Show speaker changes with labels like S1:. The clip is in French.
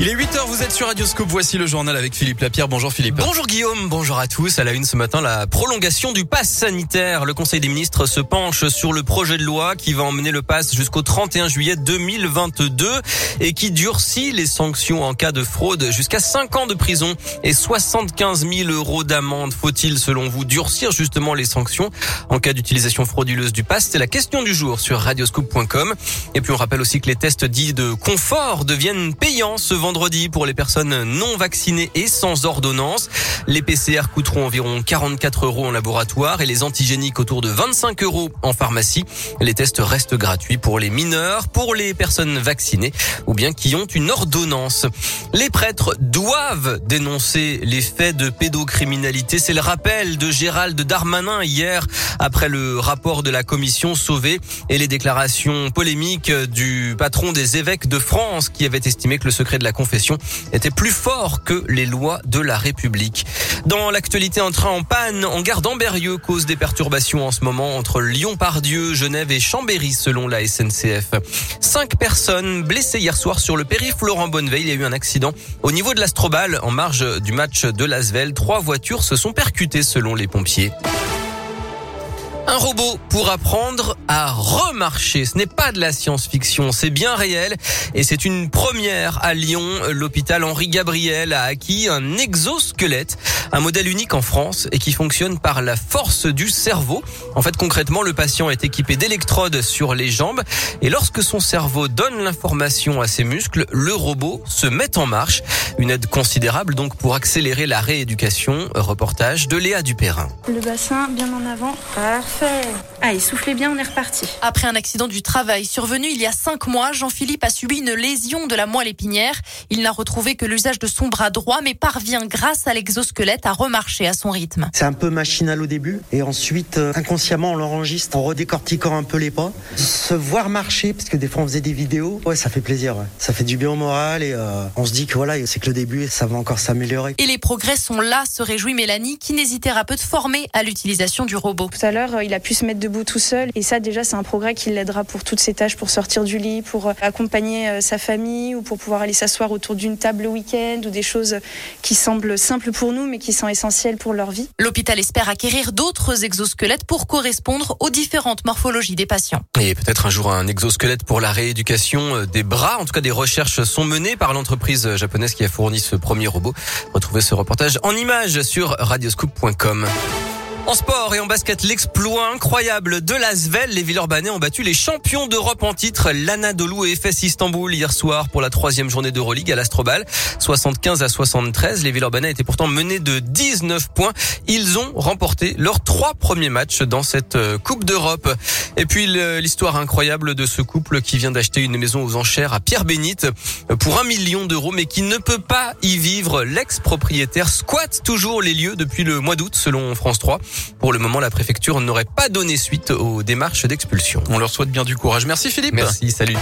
S1: Il est 8h, vous êtes sur Radioscope. Voici le journal avec Philippe Lapierre. Bonjour Philippe.
S2: Bonjour Guillaume, bonjour à tous. À la une ce matin, la prolongation du pass sanitaire. Le Conseil des ministres se penche sur le projet de loi qui va emmener le pass jusqu'au 31 juillet 2022 et qui durcit les sanctions en cas de fraude jusqu'à 5 ans de prison et 75 000 euros d'amende. Faut-il, selon vous, durcir justement les sanctions en cas d'utilisation frauduleuse du pass? C'est la question du jour sur radioscope.com. Et puis on rappelle aussi que les tests dits de confort deviennent payants pour les personnes non vaccinées et sans ordonnance. Les PCR coûteront environ 44 euros en laboratoire et les antigéniques autour de 25 euros en pharmacie. Les tests restent gratuits pour les mineurs, pour les personnes vaccinées ou bien qui ont une ordonnance. Les prêtres doivent dénoncer les faits de pédocriminalité. C'est le rappel de Gérald Darmanin hier après le rapport de la commission Sauvé et les déclarations polémiques du patron des évêques de France qui avait estimé que le secret de la confession était plus fort que les lois de la République. Dans l'actualité, un train en panne en gare d'Amberieux cause des perturbations en ce moment entre Lyon-Pardieu, Genève et Chambéry selon la SNCF. Cinq personnes blessées hier soir sur le périph' Laurent Bonneveille. Il y a eu un accident au niveau de l'Astrobal en marge du match de l'Asvel. Trois voitures se sont percutées selon les pompiers. Robot pour apprendre à remarcher. Ce n'est pas de la science-fiction, c'est bien réel et c'est une première à Lyon. L'hôpital Henri Gabriel a acquis un exosquelette, un modèle unique en France et qui fonctionne par la force du cerveau. En fait, concrètement, le patient est équipé d'électrodes sur les jambes et lorsque son cerveau donne l'information à ses muscles, le robot se met en marche. Une aide considérable donc pour accélérer la rééducation. Reportage de Léa Dupérin.
S3: Le bassin bien en avant. Parfait. Allez, soufflez bien, on est reparti.
S4: Après un accident du travail survenu il y a cinq mois, Jean-Philippe a subi une lésion de la moelle épinière. Il n'a retrouvé que l'usage de son bras droit, mais parvient grâce à l'exosquelette à remarcher à son rythme.
S5: C'est un peu machinal au début, et ensuite, euh, inconsciemment, on l'enregistre en redécortiquant un peu les pas. Se voir marcher, parce que des fois on faisait des vidéos, ouais, ça fait plaisir. Ouais. Ça fait du bien au moral, et euh, on se dit que voilà, c'est que le début, ça va encore s'améliorer.
S4: Et les progrès sont là, se réjouit Mélanie, kinésithérapeute formée à l'utilisation du robot.
S3: Tout à l'heure, il a pu se mettre debout tout seul. Et ça, déjà, c'est un progrès qui l'aidera pour toutes ses tâches, pour sortir du lit, pour euh, accompagner euh, sa famille ou pour pouvoir aller s'asseoir autour d'une table le week-end ou des choses qui semblent simples pour nous, mais qui sont essentielles pour leur vie.
S4: L'hôpital espère acquérir d'autres exosquelettes pour correspondre aux différentes morphologies des patients.
S2: Et peut-être un jour un exosquelette pour la rééducation euh, des bras. En tout cas, des recherches sont menées par l'entreprise japonaise qui a fourni ce premier robot. Retrouvez ce reportage en images sur radioscoop.com. En sport et en basket, l'exploit incroyable de l'Asvel. Les Villeurbanais ont battu les champions d'Europe en titre, l'Anadolu et FS Istanbul hier soir pour la troisième journée d'Euroleague à l'Astrobal. 75 à 73. Les Villeurbanais étaient pourtant menés de 19 points. Ils ont remporté leurs trois premiers matchs dans cette euh, Coupe d'Europe. Et puis l'histoire incroyable de ce couple qui vient d'acheter une maison aux enchères à Pierre-Bénite pour un million d'euros, mais qui ne peut pas y vivre. L'ex-propriétaire squatte toujours les lieux depuis le mois d'août, selon France 3. Pour le moment, la préfecture n'aurait pas donné suite aux démarches d'expulsion.
S1: On leur souhaite bien du courage. Merci Philippe.
S2: Merci, salut.